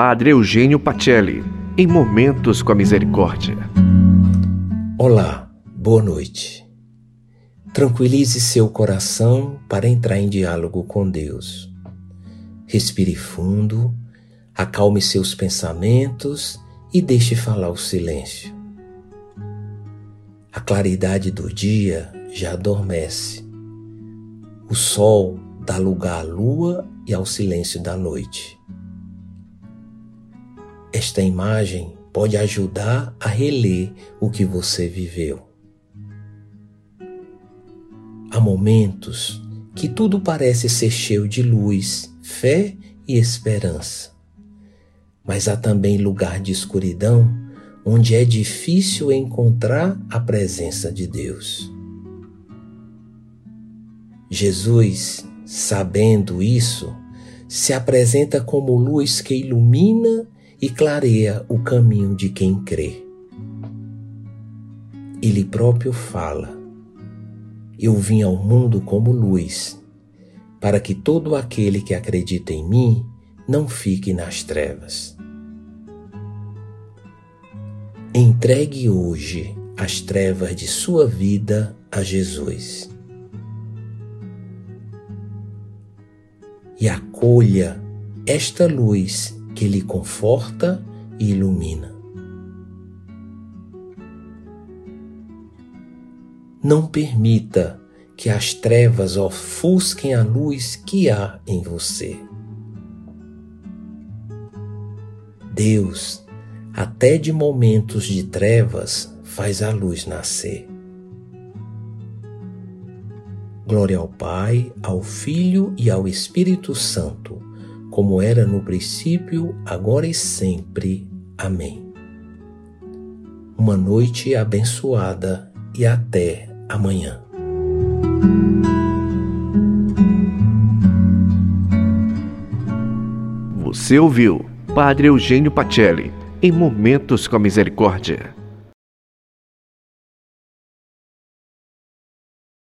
Padre Eugênio Pacelli, em Momentos com a Misericórdia. Olá, boa noite. Tranquilize seu coração para entrar em diálogo com Deus. Respire fundo, acalme seus pensamentos e deixe falar o silêncio. A claridade do dia já adormece. O sol dá lugar à lua e ao silêncio da noite. Esta imagem pode ajudar a reler o que você viveu. Há momentos que tudo parece ser cheio de luz, fé e esperança. Mas há também lugar de escuridão onde é difícil encontrar a presença de Deus. Jesus, sabendo isso, se apresenta como luz que ilumina e clareia o caminho de quem crê. Ele próprio fala: Eu vim ao mundo como luz, para que todo aquele que acredita em mim não fique nas trevas. Entregue hoje as trevas de sua vida a Jesus. E acolha esta luz que lhe conforta e ilumina. Não permita que as trevas ofusquem a luz que há em você. Deus até de momentos de trevas faz a luz nascer. Glória ao Pai, ao Filho e ao Espírito Santo, como era no princípio, agora e sempre. Amém. Uma noite abençoada e até amanhã. Você ouviu Padre Eugênio Pacelli em Momentos com a Misericórdia.